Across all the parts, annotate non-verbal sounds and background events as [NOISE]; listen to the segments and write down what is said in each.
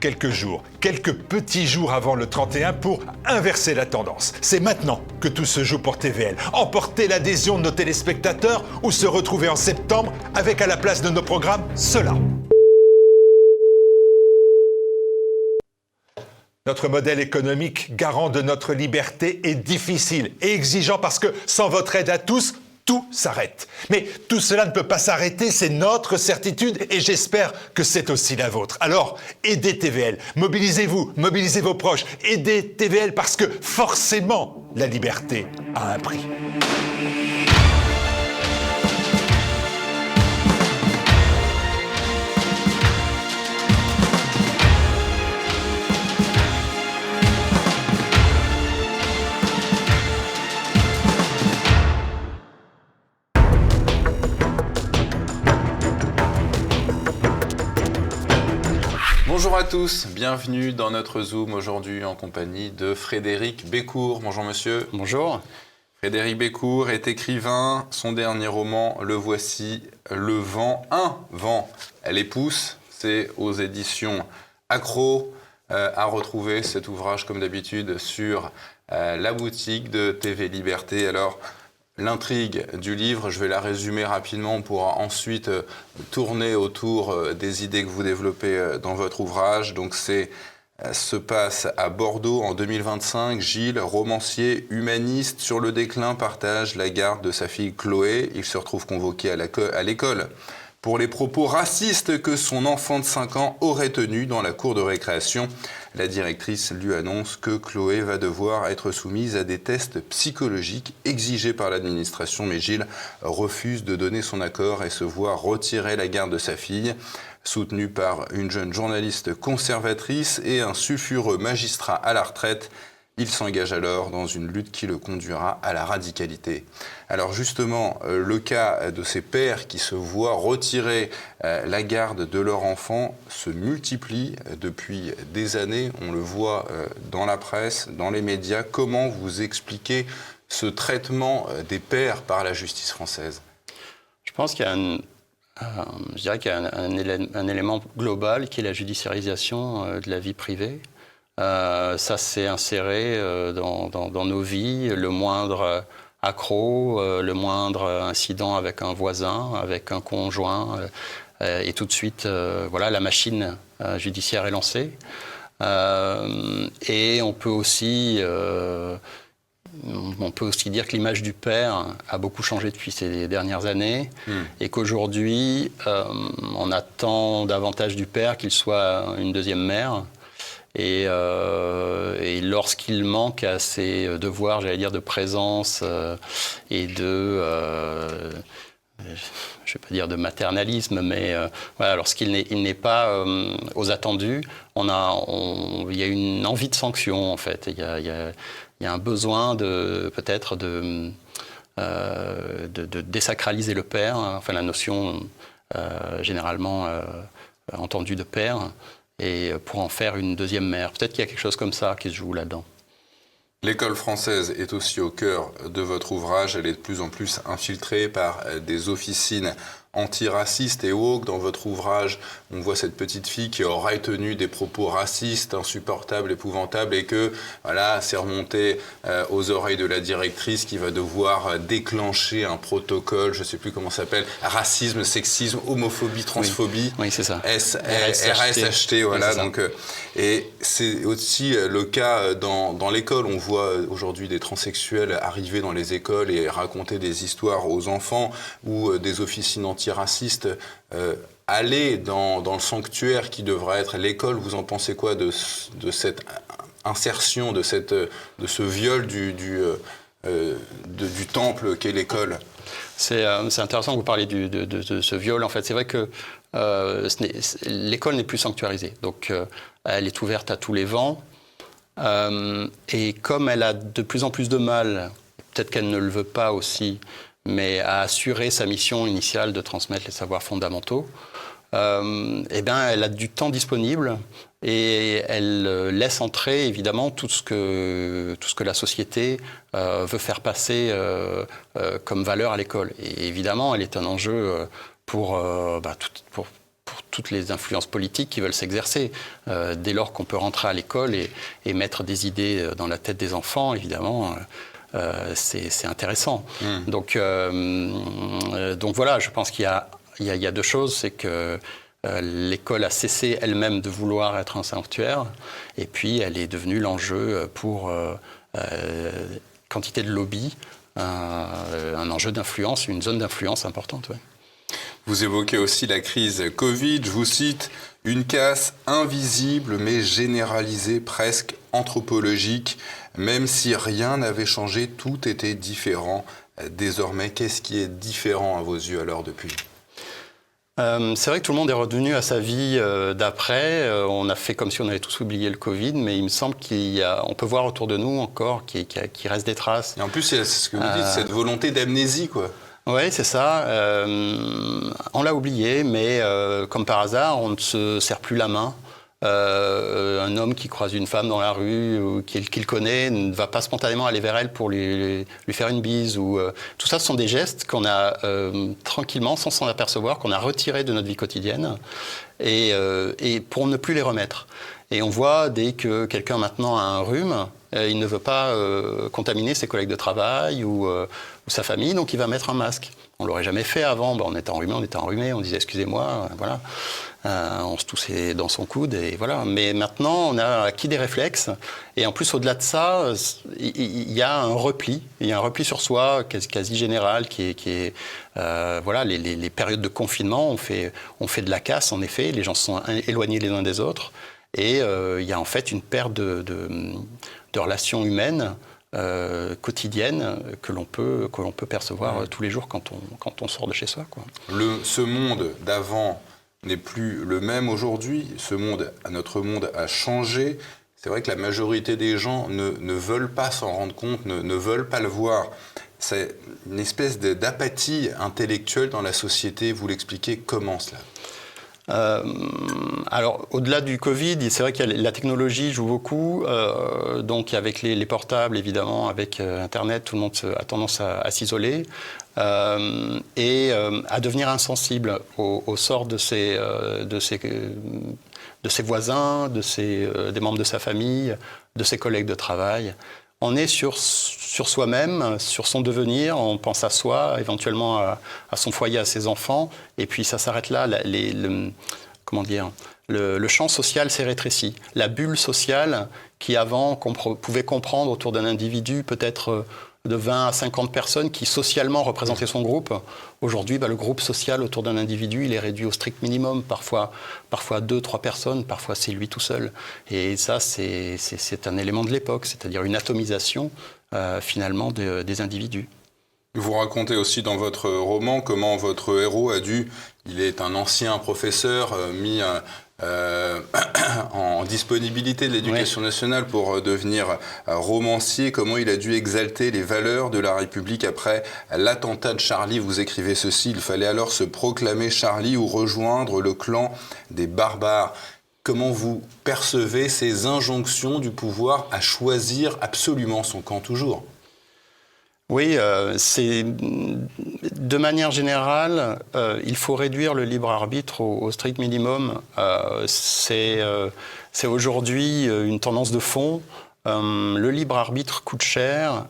quelques jours, quelques petits jours avant le 31 pour inverser la tendance. C'est maintenant que tout se joue pour TVL. Emporter l'adhésion de nos téléspectateurs ou se retrouver en septembre avec à la place de nos programmes cela. Notre modèle économique, garant de notre liberté, est difficile et exigeant parce que sans votre aide à tous, tout s'arrête. Mais tout cela ne peut pas s'arrêter, c'est notre certitude et j'espère que c'est aussi la vôtre. Alors, aidez TVL, mobilisez-vous, mobilisez vos proches, aidez TVL parce que forcément, la liberté a un prix. Bonjour à tous, bienvenue dans notre Zoom aujourd'hui en compagnie de Frédéric Bécourt. Bonjour monsieur. Bonjour. Frédéric Bécourt est écrivain. Son dernier roman, le voici, Le vent, un vent, elle épouse. C'est aux éditions Accro. Euh, à retrouver cet ouvrage comme d'habitude sur euh, la boutique de TV Liberté. Alors, L'intrigue du livre, je vais la résumer rapidement pour ensuite euh, tourner autour euh, des idées que vous développez euh, dans votre ouvrage. Donc c'est se passe à Bordeaux en 2025. Gilles, romancier, humaniste, sur le déclin, partage la garde de sa fille Chloé. Il se retrouve convoqué à l'école pour les propos racistes que son enfant de 5 ans aurait tenus dans la cour de récréation. La directrice lui annonce que Chloé va devoir être soumise à des tests psychologiques exigés par l'administration, mais Gilles refuse de donner son accord et se voit retirer la garde de sa fille. Soutenu par une jeune journaliste conservatrice et un sulfureux magistrat à la retraite, il s'engage alors dans une lutte qui le conduira à la radicalité. Alors justement, euh, le cas de ces pères qui se voient retirer euh, la garde de leur enfant se multiplie depuis des années. On le voit euh, dans la presse, dans les médias. Comment vous expliquez ce traitement des pères par la justice française? Je pense qu'il y a un, élément global qui est la judiciarisation de la vie privée. Euh, ça s'est inséré euh, dans, nos vies. Le moindre accro, euh, le moindre incident avec un voisin, avec un conjoint, et tout de suite, voilà, la machine judiciaire est lancée. et on peut aussi on peut aussi dire que l'image du père a beaucoup changé depuis ces dernières années hmm. et qu'aujourd'hui, on attend davantage du père qu'il soit une deuxième mère. Euh, et, lorsqu'il manque à ses devoirs, j'allais dire, de présence euh, et de euh, je ne vais pas dire de maternalisme, mais voilà, lorsqu'il n'est pas aux attendus, il y a une envie de sanction en fait. Il y a, un besoin de peut-être de, de, désacraliser le père, hein, enfin la notion généralement entendue de père et pour en faire une deuxième mère. Peut-être qu'il y a quelque chose comme ça qui se joue là-dedans. L'école française est aussi au cœur de votre ouvrage. Elle est de plus en plus infiltrée par des officines antiraciste et woke. Dans votre ouvrage, on voit cette petite fille qui aurait tenu des propos racistes, insupportables, épouvantables, et que voilà, c'est remonté euh, aux oreilles de la directrice qui va devoir euh, déclencher un protocole, je ne sais plus comment ça s'appelle, racisme, sexisme, homophobie, transphobie. Oui, c'est ça. RSHT, voilà. donc, euh, et c'est aussi le cas dans, dans l'école. On voit aujourd'hui des transsexuels arriver dans les écoles et raconter des histoires aux enfants ou des officines anti raciste euh, aller dans, le sanctuaire qui devrait être l'école, vous en pensez quoi de, cette insertion, de, cette, de ce viol du, du, euh, du temple qu'est l'école? Euh, c'est intéressant que vous parliez de, de, ce viol. En fait, c'est vrai que l'école n'est plus sanctuarisée. Donc, elle est ouverte à tous les vents. et comme elle a de plus en plus de mal, peut-être qu'elle ne le veut pas aussi, mais à assurer sa mission initiale de transmettre les savoirs fondamentaux, euh, eh bien, elle a du temps disponible et elle euh, laisse entrer évidemment tout ce que, tout ce que la société euh, veut faire passer comme valeur à l'école. Et évidemment, elle est un enjeu pour, bah, pour pour toutes les influences politiques qui veulent s'exercer. dès lors qu'on peut rentrer à l'école et, et, mettre des idées dans la tête des enfants, évidemment, euh, c'est intéressant. Hmm. Donc, euh, donc voilà, je pense qu'il y, y, a deux choses. C'est que euh, l'école a cessé elle-même de vouloir être un sanctuaire, et puis elle est devenue l'enjeu pour quantité de lobby, un, enjeu d'influence, une zone d'influence importante. Vous évoquez aussi la crise Covid, je vous cite, une casse invisible mais généralisée, presque anthropologique. Même si rien n'avait changé, tout était différent. Désormais, qu'est-ce qui est différent à vos yeux alors depuis? Euh, c'est vrai que tout le monde est revenu à sa vie euh, d'après. Euh, on a fait comme si on avait tous oublié le Covid, mais il me semble qu'on peut voir autour de nous encore qu'il reste des traces. Et en plus, c'est ce que vous dites, cette volonté d'amnésie, quoi. Oui, c'est ça. on l'a oublié, mais comme par hasard, on ne se serre plus la main. Euh, un homme qui croise une femme dans la rue ou qu'il connaît ne va pas spontanément aller vers elle pour lui, faire une bise. Ou, euh, tout ça, ce sont des gestes qu'on a euh, tranquillement, sans s'en apercevoir, qu'on a retirés de notre vie quotidienne et, pour ne plus les remettre. Et on voit dès que quelqu'un maintenant a un rhume, il ne veut pas contaminer ses collègues de travail ou, sa famille, donc il va mettre un masque. On l'aurait jamais fait avant. on était enrhumé, on était enrhumé, on disait excusez-moi, voilà. Euh, on se toussait dans son coude et voilà. Mais maintenant, on a acquis des réflexes. Et en plus, au-delà de ça, il y, a un repli. Il y a un repli sur soi quasi, général qui est, euh, voilà, les, périodes de confinement, on fait, on fait de la casse, en effet. Les gens sont éloignés les uns des autres. Et euh, il y a en fait une perte de, relations humaines quotidiennes que l'on peut, que peut percevoir tous les jours quand on, quand on sort de chez soi. Quoi. Le, ce monde d'avant n'est plus le même aujourd'hui. Ce monde, notre monde a changé. C'est vrai que la majorité des gens ne, veulent pas s'en rendre compte, ne, veulent pas le voir. C'est une espèce d'apathie intellectuelle dans la société. Vous l'expliquez comment cela? Euh, alors, au-delà du Covid, c'est vrai que la technologie joue beaucoup. Euh, donc, avec les, portables, évidemment, avec euh, Internet, tout le monde a tendance à s'isoler. Euh, et à devenir insensible au, sort de ses, voisins, des membres de sa famille, de ses collègues de travail. On est sur, sur soi-même, sur son devenir, on pense à soi, éventuellement à, son foyer, à ses enfants, et puis ça s'arrête là. Les, le, comment dire le, le, champ social s'est rétréci. La bulle sociale qui avant pouvait comprendre autour d'un individu peut-être de 20 à 50 personnes qui socialement représentaient son groupe. Aujourd'hui, bah, le groupe social autour d'un individu, il est réduit au strict minimum, parfois, parfois deux, trois personnes, parfois c'est lui tout seul. Et ça, c'est un élément de l'époque, c'est-à-dire une atomisation euh, finalement des individus. Vous racontez aussi dans votre roman comment votre héros a dû, il est un ancien professeur, euh, mis euh, [CLEARS THROAT] en disponibilité de l'éducation nationale pour euh, devenir euh, romancier, comment il a dû exalter les valeurs de la République après l'attentat de Charlie? Vous écrivez ceci, il fallait alors se proclamer Charlie ou rejoindre le clan des barbares. Comment vous percevez ces injonctions du pouvoir à choisir absolument son camp toujours? Oui, euh, c'est de manière générale, euh, il faut réduire le libre arbitre au, strict minimum. Euh, c'est aujourd'hui une tendance de fond. le libre arbitre coûte cher,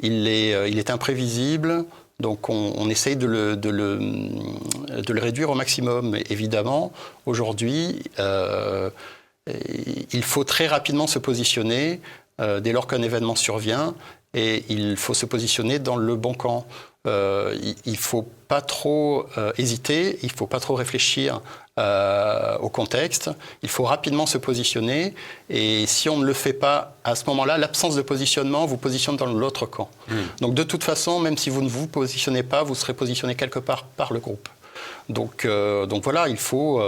il est, imprévisible. Donc on, essaye de le, réduire au maximum. Mais évidemment, aujourd'hui, il faut très rapidement se positionner dès lors qu'un événement survient et il faut se positionner dans le bon camp. Euh, il ne faut pas trop euh, hésiter, il ne faut pas trop réfléchir euh, au contexte, il faut rapidement se positionner et si on ne le fait pas à ce moment-là, l'absence de positionnement vous positionne dans l'autre camp. Hmm. Donc de toute façon, même si vous ne vous positionnez pas, vous serez positionné quelque part par le groupe. Donc, donc voilà, il faut,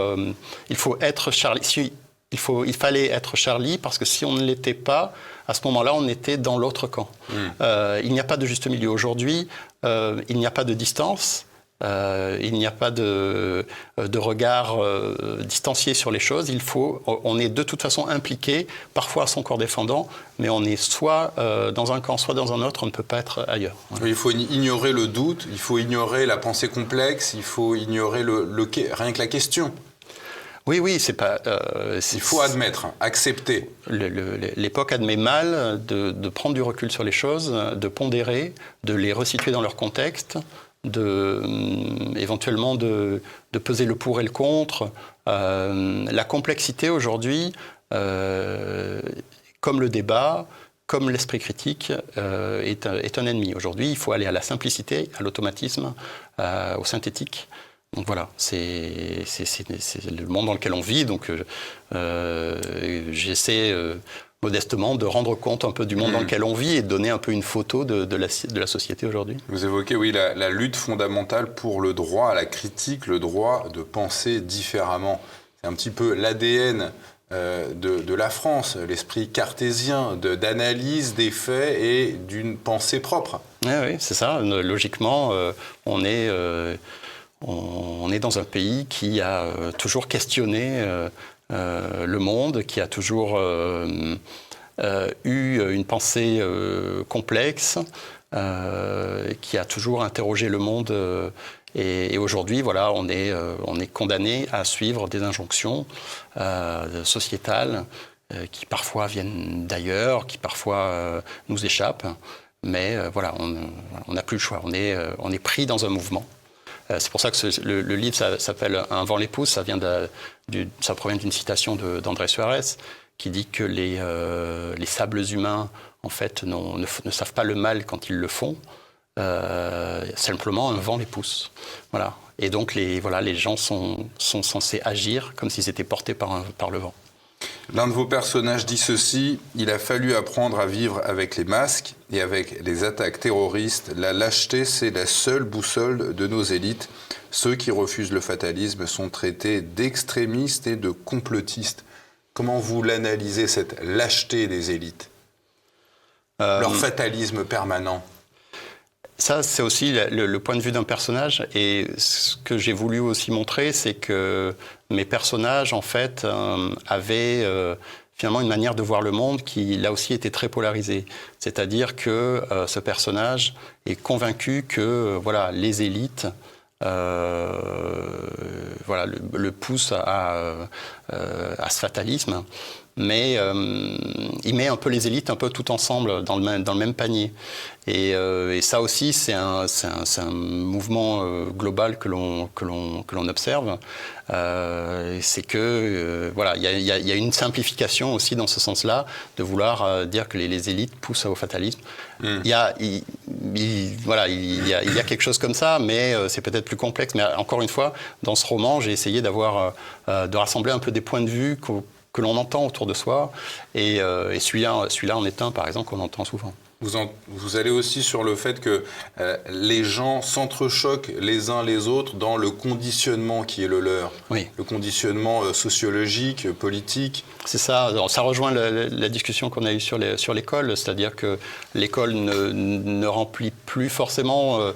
il faut être Charlie. Il, faut, il fallait être Charlie parce que si on ne l'était pas, à ce moment-là, on était dans l'autre camp. Hmm. Euh, il n'y a pas de juste milieu. Aujourd'hui, euh, il n'y a pas de distance. Euh, il n'y a pas de, de regard euh, distancié sur les choses. Il faut, on est de toute façon impliqué, parfois à son corps défendant, mais on est soit euh, dans un camp, soit dans un autre. On ne peut pas être ailleurs. Il faut ignorer le doute, il faut ignorer la pensée complexe, il faut ignorer le, le rien que la question. Oui, oui, c'est pas. Euh, il faut admettre, accepter. L'époque admet mal de, de, prendre du recul sur les choses, de pondérer, de les resituer dans leur contexte, de, hum, éventuellement de, de, peser le pour et le contre. Euh, la complexité aujourd'hui, euh, comme le débat, comme l'esprit critique, euh, est, est, un ennemi. Aujourd'hui, il faut aller à la simplicité, à l'automatisme, au synthétique. Donc voilà, c'est le monde dans lequel on vit. Donc j'essaie modestement, de rendre compte un peu du monde dans hmm. lequel on vit et de donner un peu une photo de, de, la, de la, société aujourd'hui. Vous évoquez, oui, la, la, lutte fondamentale pour le droit à la critique, le droit de penser différemment. C'est un petit peu l'ADN euh, de, de, la France, l'esprit cartésien d'analyse des faits et d'une pensée propre. Oui, oui c'est ça. Logiquement, euh, on est... Euh, on est dans un pays qui a toujours questionné euh, le monde, qui a toujours euh, euh, eu une pensée complexe, qui a toujours interrogé le monde. Et, aujourd'hui, voilà, on est, on est condamné à suivre des injonctions sociétales qui parfois viennent d'ailleurs, qui parfois nous échappent. Mais voilà, on n'a plus le choix. On est, on est pris dans un mouvement. Euh, c'est pour ça que le, livre s'appelle Un vent les pousse. Ça, vient ça provient d'une citation d'André Suarez qui dit que les, euh, les sables humains, en fait, ne, savent pas le mal quand ils le font. Euh, simplement, un vent les pousse. Voilà. Et donc, les, gens sont, censés agir comme s'ils étaient portés par, par le vent. L'un de vos personnages dit ceci, il a fallu apprendre à vivre avec les masques et avec les attaques terroristes. La lâcheté, c'est la seule boussole de nos élites. Ceux qui refusent le fatalisme sont traités d'extrémistes et de complotistes. Comment vous l'analysez, cette lâcheté des élites? Euh, Leur fatalisme permanent ça, c'est aussi le, point de vue d'un personnage. Et ce que j'ai voulu aussi montrer, c'est que mes personnages, en fait, euh, avaient euh, finalement une manière de voir le monde qui, là aussi, était très polarisée. C'est-à-dire que euh, ce personnage est convaincu que voilà, les élites voilà, le, poussent à, à, ce fatalisme mais euh, il met un peu les élites un peu tout ensemble dans le même, dans le même panier. Et, euh, et ça aussi, c'est un, un, un, mouvement euh, global que l'on observe. c'est que voilà, il y, y, y, a une simplification aussi dans ce sens-là de vouloir dire que les, les, élites poussent au fatalisme. Hmm. Il y a, il, voilà, il y, a, il y a quelque chose comme ça, mais c'est peut-être plus complexe. Mais encore une fois, dans ce roman, j'ai essayé d'avoir de rassembler un peu des points de vue que l'on entend autour de soi. Et, euh, et celui-là, celui en est un, par exemple, qu'on entend souvent. Vous, vous, allez aussi sur le fait que euh, les gens s'entrechoquent les uns les autres dans le conditionnement qui est le leur. Oui. Le conditionnement euh, sociologique, politique. C'est ça. ça rejoint la, discussion qu'on a eue sur l'école, sur c'est-à-dire que l'école ne, ne, remplit plus forcément euh,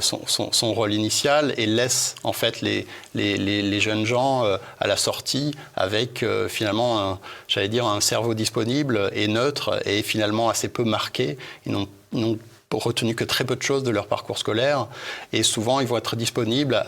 son, son, rôle initial et laisse en fait les, les, les, jeunes gens à la sortie avec finalement, j'allais dire, un cerveau disponible et neutre et finalement assez peu marqués. Ils n'ont retenu que très peu de choses de leur parcours scolaire et souvent ils vont être disponibles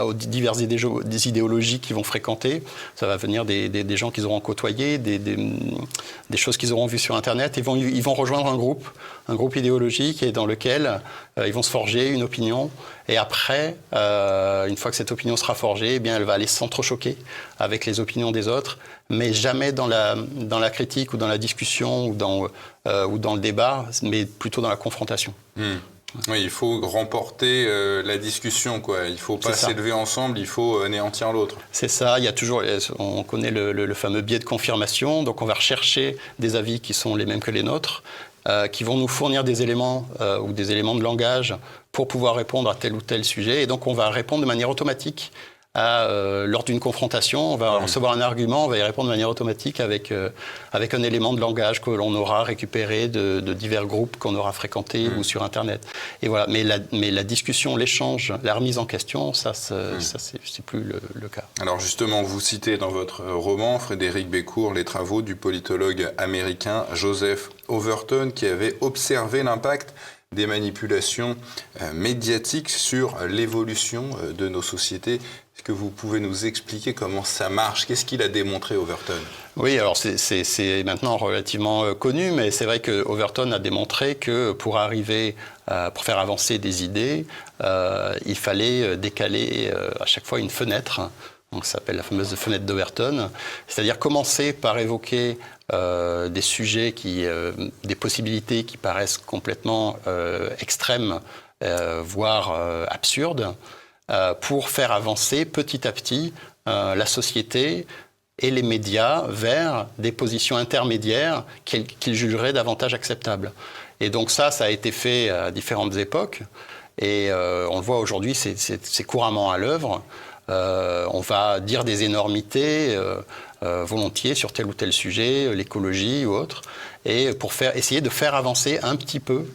aux diverses des idéologies qu'ils vont fréquenter. Ça va venir des, des, gens qu'ils auront côtoyés, des, des choses qu'ils auront vues sur Internet. Ils vont, ils vont rejoindre un groupe, un groupe idéologique et dans lequel euh, ils vont se forger une opinion. Et après, euh, une fois que cette opinion sera forgée, eh bien, elle va aller s'entrechoquer avec les opinions des autres, mais jamais dans la, dans la critique ou dans la discussion ou dans, euh, ou dans le débat, mais plutôt dans la confrontation. Hmm. Oui, il faut remporter la discussion, quoi. Il faut pas s'élever ensemble, il faut anéantir l'autre. C'est ça. Il y a toujours, on connaît le, le, fameux biais de confirmation. Donc, on va rechercher des avis qui sont les mêmes que les nôtres. Euh, qui vont nous fournir des éléments euh, ou des éléments de langage pour pouvoir répondre à tel ou tel sujet. Et donc on va répondre de manière automatique à, euh, lors d'une confrontation, on va recevoir un argument, on va y répondre de manière automatique avec, euh, avec un élément de langage que l'on aura récupéré de, divers groupes qu'on aura fréquentés ou sur Internet. Et voilà. Mais la, mais la discussion, l'échange, la remise en question, ça, ça c'est plus le, le, cas. Alors justement, vous citez dans votre roman, Frédéric Bécourt, les travaux du politologue américain Joseph Overton qui avait observé l'impact des manipulations euh, médiatiques sur l'évolution de nos sociétés est-ce que vous pouvez nous expliquer comment ça marche? Qu'est-ce qu'il a démontré Overton? Oui, alors c'est maintenant relativement euh, connu, mais c'est vrai que Overton a démontré que pour arriver, pour faire avancer des idées, euh, il fallait euh, décaler à chaque fois une fenêtre. Donc, ça s'appelle la fameuse fenêtre d'Overton. C'est-à-dire commencer par évoquer des sujets, qui, des possibilités qui paraissent complètement extrêmes, voire absurdes. Euh, pour faire avancer petit à petit euh, la société et les médias vers des positions intermédiaires qu'ils jugeraient davantage acceptables. Et donc ça, ça a été fait à différentes époques. Et euh, on le voit aujourd'hui, c'est couramment à l'œuvre. on va dire des énormités volontiers sur tel ou tel sujet, l'écologie ou autre, et pour faire, essayer de faire avancer un petit peu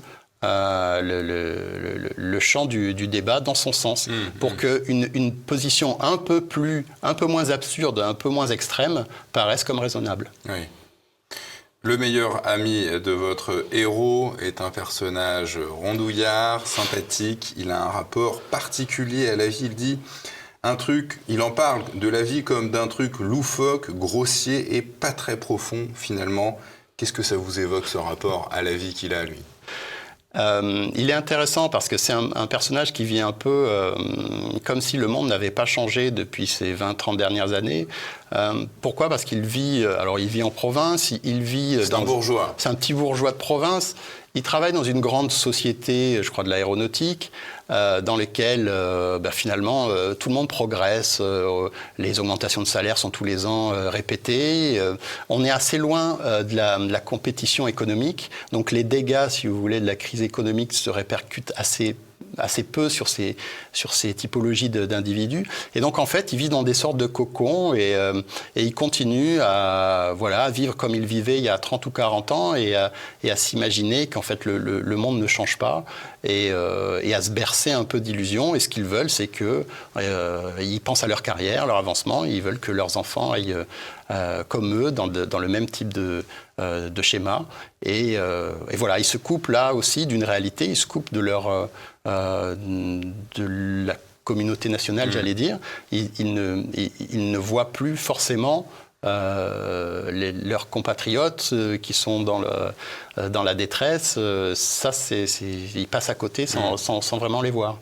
euh, le, le, champ du, débat dans son sens, mmh, pour mmh. qu'une une position un peu, plus, un peu moins absurde, un peu moins extrême, paraisse comme raisonnable. Oui. Le meilleur ami de votre héros est un personnage rondouillard, sympathique, il a un rapport particulier à la vie, il dit un truc, il en parle de la vie comme d'un truc loufoque, grossier et pas très profond finalement. Qu'est-ce que ça vous évoque ce rapport à la vie qu'il a lui? Euh, il est intéressant parce que c'est un, personnage qui vit un peu euh, comme si le monde n'avait pas changé depuis ces 20-30 dernières années. Euh, pourquoi? Parce qu'il vit, alors il vit en province, il, vit... C'est un bourgeois. C'est un petit bourgeois de province. Il travaille dans une grande société, je crois, de l'aéronautique, euh, dans lesquelles euh, bah, finalement euh, tout le monde progresse. les augmentations de salaire sont tous les ans répétées. on est assez loin de la, de, la, compétition économique. Donc les dégâts, si vous voulez, de la crise économique se répercutent assez assez peu sur ces, sur ces typologies d'individus. Et donc, en fait, il vit dans des sortes de cocons et, euh, et il continue à, voilà, vivre comme il vivait il y a 30 ou 40 ans et à, et à s'imaginer qu'en fait, le, le, monde ne change pas et, euh, et à se bercer un peu d'illusions. Et ce qu'ils veulent, c'est qu'ils euh, pensent à leur carrière, leur avancement. Ils veulent que leurs enfants aillent comme eux dans, dans, le même type de, de schéma. Et, et, voilà, ils se coupent là aussi d'une réalité, ils se coupent de leur, euh, de la communauté nationale, mmh. j'allais dire, ils, ne, ne, voient plus forcément euh, leurs compatriotes euh, qui sont dans, le, dans la détresse. ça, c'est, ils passent à côté sans, mmh. sans, vraiment les voir.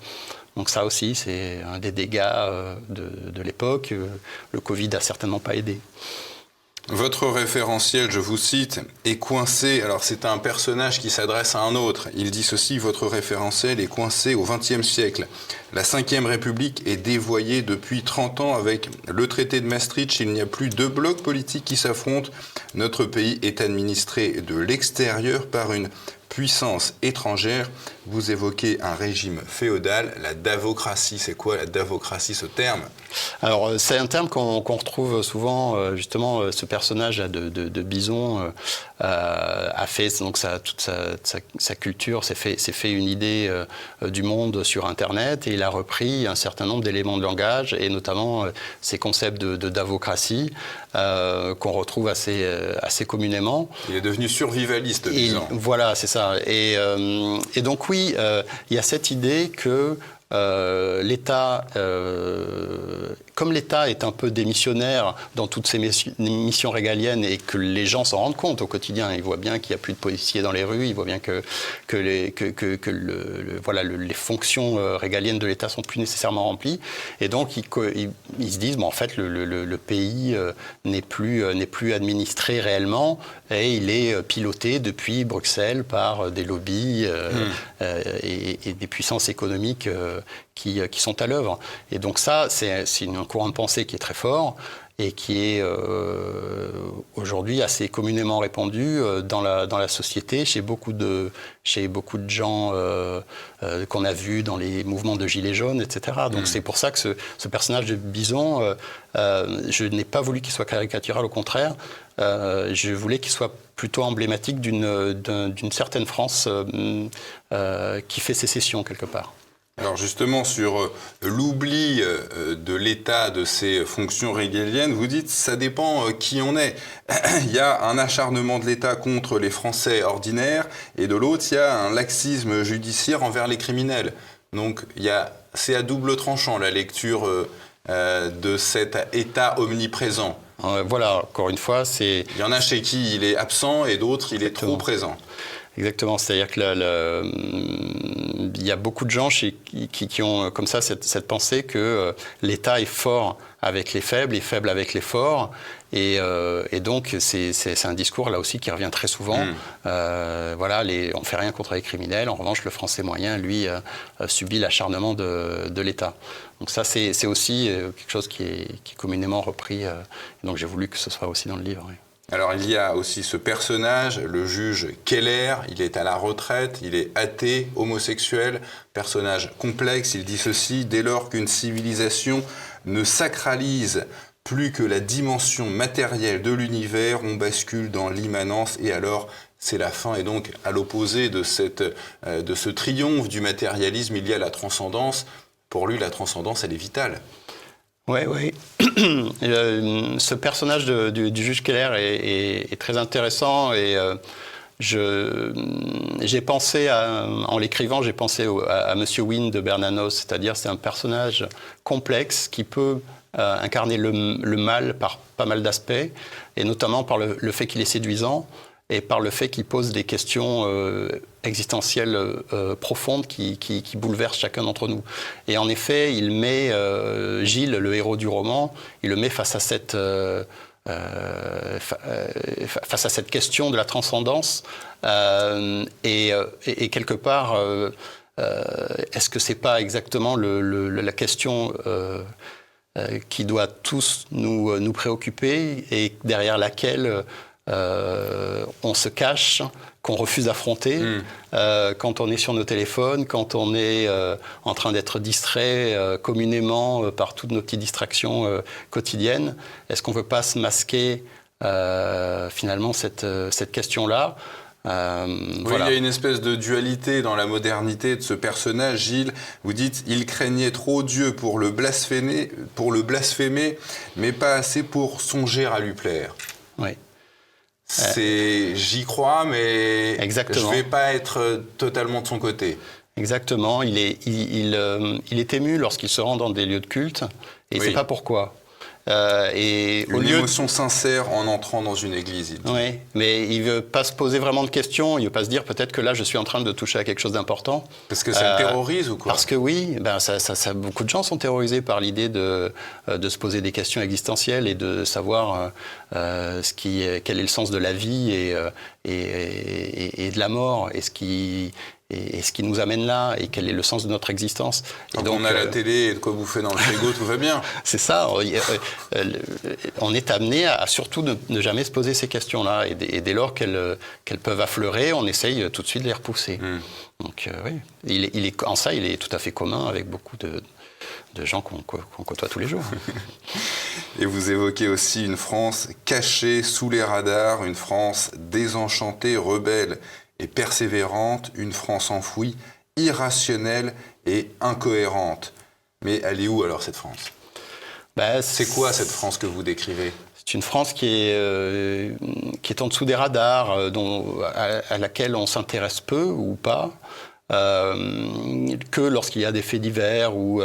Donc ça aussi, c'est un des dégâts de, de l'époque. Le Covid a certainement pas aidé. Votre référentiel, je vous cite, est coincé. Alors c'est un personnage qui s'adresse à un autre. Il dit ceci, votre référentiel est coincé au XXe siècle. La Ve République est dévoyée depuis 30 ans avec le traité de Maastricht. Il n'y a plus deux blocs politiques qui s'affrontent. Notre pays est administré de l'extérieur par une puissance étrangère. Vous évoquez un régime féodal, la davocratie. C'est quoi la davocratie, ce terme? Alors, euh, c'est un terme qu'on retrouve souvent, euh, justement, euh, ce personnage de, de, Bison a fait donc toute sa, culture, s'est fait, fait, une idée du monde sur Internet et il a repris un certain nombre d'éléments de langage et notamment ces concepts de, davocratie qu'on retrouve assez, assez communément. Il est devenu survivaliste, Bison. voilà, c'est ça. Et, et donc, oui, euh, il y a cette idée que euh, l'État, euh, comme l'État est un peu démissionnaire dans toutes ses missions régaliennes et que les gens s'en rendent compte au quotidien, ils voient bien qu'il n'y a plus de policiers dans les rues, ils voient bien que, que, les, que, que, le, voilà, les fonctions euh, régaliennes de l'État sont plus nécessairement remplies. Et donc, ils, ils, se disent, bon, en fait, le, pays n'est plus, administré réellement et il est piloté depuis Bruxelles par des lobbies mmh. et, et, des puissances économiques. Euh, qui, qui, sont à l'œuvre. Et donc ça, c'est un courant de pensée qui est très fort. et qui est euh, aujourd'hui assez communément répandu euh, dans, la, dans la société, chez beaucoup de, chez beaucoup de gens euh, qu'on a vus dans les mouvements de Gilets jaunes, etc. Donc mm. c'est pour ça que ce, ce personnage de Bison, je n'ai pas voulu qu'il soit caricatural, au contraire, je voulais qu'il soit plutôt emblématique d'une certaine France qui fait sécession quelque part. Alors justement, sur euh, l'oubli euh, de l'État de ses fonctions régaliennes, vous dites ça dépend euh, qui on est. [CLEARS THROAT] il y a un acharnement de l'État contre les Français ordinaires, et de l'autre, il y a un laxisme judiciaire envers les criminels. Donc c'est à double tranchant la lecture de cet État omniprésent. Voilà, encore une fois, c'est... Il y en a chez qui il est absent et d'autres, il est trop présent. Exactement, c'est-à-dire que il y a beaucoup de gens qui, qui, ont euh, comme ça cette, pensée que euh, l'État est fort avec les faibles et faible avec les forts. Et, euh, donc, c'est un discours là aussi qui revient très souvent. Mm. voilà, les, on ne fait rien contre les criminels. En revanche, le français moyen, lui, subit l'acharnement de, de l'État. Donc ça, c'est aussi quelque chose qui est, qui est communément repris. donc j'ai voulu que ce soit aussi dans le livre. Alors il y a aussi ce personnage, le juge Keller, il est à la retraite, il est athée, homosexuel, personnage complexe, il dit ceci, dès lors qu'une civilisation ne sacralise plus que la dimension matérielle de l'univers, on bascule dans l'immanence et alors c'est la fin. Et donc à l'opposé de, euh, de ce triomphe du matérialisme, il y a la transcendance. Pour lui, la transcendance, elle est vitale. Oui, oui. [CLEARS THROAT] Euh, ce personnage du, juge Keller est, très intéressant et euh, j'ai pensé, en l'écrivant, j'ai pensé à, Monsieur Wynne de Bernanos, c'est-à-dire c'est un personnage complexe qui peut euh, incarner le, mal par pas mal d'aspects, et notamment par le fait qu'il est séduisant, et par le fait qu'il pose des questions euh, existentielles euh, profondes qui, qui, bouleversent chacun d'entre nous. Et en effet, il met euh, Gilles, le héros du roman, il le met face à cette, face à cette question de la transcendance. Et, et, quelque part, est-ce que c'est pas exactement le, la question qui doit tous nous, nous préoccuper et derrière laquelle euh, on se cache, qu'on refuse d'affronter, hmm. euh, quand on est sur nos téléphones, quand on est euh, en train d'être distrait communément par toutes nos petites distractions quotidiennes. Est-ce qu'on ne veut pas se masquer finalement cette, cette question-là? Oui, il y a une espèce de dualité dans la modernité de ce personnage, Gilles. Vous dites, il craignait trop Dieu pour le blasphémer, pour le blasphémer mais pas assez pour songer à lui plaire. Oui. C'est, j'y crois, mais Exactement. je vais pas être totalement de son côté. Exactement. Il est, il, euh, il, est ému lorsqu'il se rend dans des lieux de culte, et il ne sait pas pourquoi. Euh, et une au lieu émotion sincère en entrant dans une église. Il Oui, mais il veut pas se poser vraiment de questions. Il veut pas se dire peut-être que là je suis en train de toucher à quelque chose d'important. Parce que ça le euh, terrorise ou quoi Parce que oui, ben ça, ça, beaucoup de gens sont terrorisés par l'idée de, de se poser des questions existentielles et de savoir ce qui, quel est le sens de la vie et, et, et, de la mort et ce qui et, ce qui nous amène là et quel est le sens de notre existence. Et donc, on a la euh, télé et de quoi bouffer dans le frigo, tout va bien. [LAUGHS] C'est ça. Euh, euh, on est amené à, surtout ne, jamais se poser ces questions-là. Et, dès lors qu'elles peuvent affleurer, on essaye tout de suite de les repousser. Hmm. Donc oui, il est, il est, en ça, il est tout à fait commun avec beaucoup de, de gens qu'on côtoie tous les jours. [LAUGHS] Et vous évoquez aussi une France cachée sous les radars, une France désenchantée, rebelle et persévérante, une France enfouie, irrationnelle et incohérente. Mais elle est où alors cette France? Bah, C'est quoi cette France que vous décrivez? C'est une France qui est, euh, qui est en dessous des radars, euh, dont, à, laquelle on s'intéresse peu ou pas. Euh, que lorsqu'il y a des faits divers ou,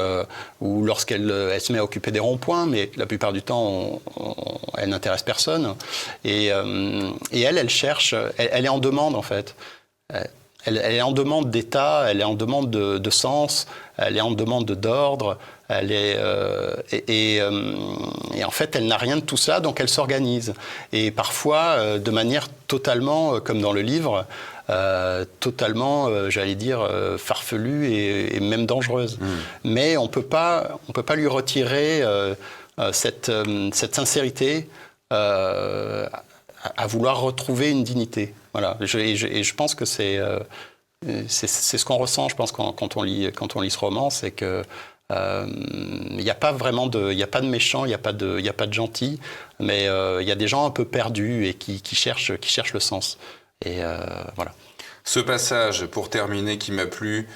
ou lorsqu'elle se met à occuper des ronds-points, mais la plupart du temps, elle n'intéresse personne. Et, et, elle, elle cherche, elle, est en demande en fait. Elle, est en demande d'état, elle est en demande de, sens, elle est en demande d'ordre, elle est et, et, en fait elle n'a rien de tout ça, donc elle s'organise. Et parfois de manière totalement, comme dans le livre, euh, totalement, euh, j'allais dire, euh, farfelue et, même dangereuse. Hmm. Mais on on peut pas lui retirer cette, cette, sincérité à, vouloir retrouver une dignité. Voilà. Je, et, je, pense que c'est c'est ce qu'on ressent, je pense, quand, quand, on lit, quand on lit ce roman, c'est que il n'y a pas vraiment de, il a pas de méchants, il n'y a pas de, a pas de gentils, mais il y a des gens un peu perdus et qui, qui, cherchent, qui cherchent le sens. Et voilà. Ce passage, pour terminer, qui m'a plu,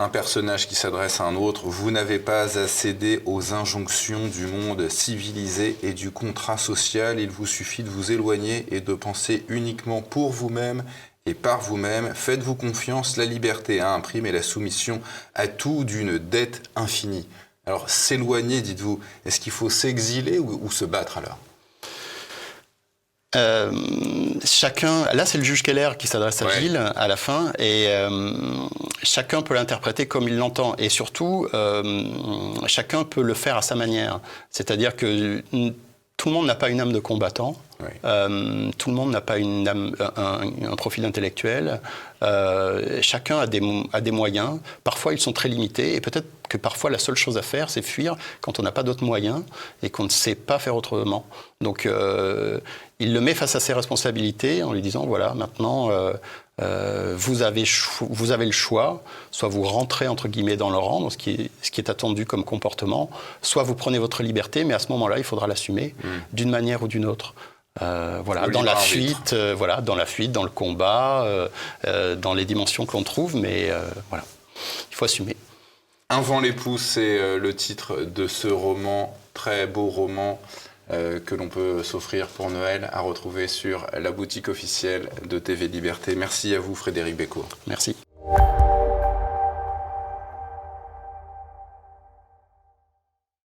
un personnage qui s'adresse à un autre, vous n'avez pas à céder aux injonctions du monde civilisé et du contrat social, il vous suffit de vous éloigner et de penser uniquement pour vous-même et par vous-même. Faites-vous confiance, la liberté a un prix, mais la soumission à tout d'une dette infinie. Alors s'éloigner, dites-vous, est-ce qu'il faut s'exiler ou, se battre alors? Euh, chacun, là c'est le juge Keller qui s'adresse à Gilles à la fin, et euh, chacun peut l'interpréter comme il l'entend, et surtout euh, chacun peut le faire à sa manière. C'est-à-dire que tout le monde n'a pas une âme de combattant. Tout le monde n'a pas une âme, un, profil intellectuel. chacun a des, a des moyens. Parfois, ils sont très limités. Et peut-être que parfois, la seule chose à faire, c'est fuir quand on n'a pas d'autres moyens et qu'on ne sait pas faire autrement. Donc, il le met face à ses responsabilités en lui disant voilà, maintenant, euh, euh, vous, avez vous avez le choix, soit vous rentrez entre guillemets dans le rang, ce qui, est, ce qui est attendu comme comportement, soit vous prenez votre liberté, mais à ce moment-là, il faudra l'assumer mm. d'une manière ou d'une autre. Euh, voilà, dans la fuite, voilà, dans la fuite, dans le combat, dans les dimensions que l'on trouve, mais voilà, il faut assumer. Un vent l'époux, c'est le titre de ce roman, très beau roman. Euh, que l'on peut s'offrir pour Noël à retrouver sur la boutique officielle de TV Liberté. Merci à vous Frédéric Bécourt. Merci.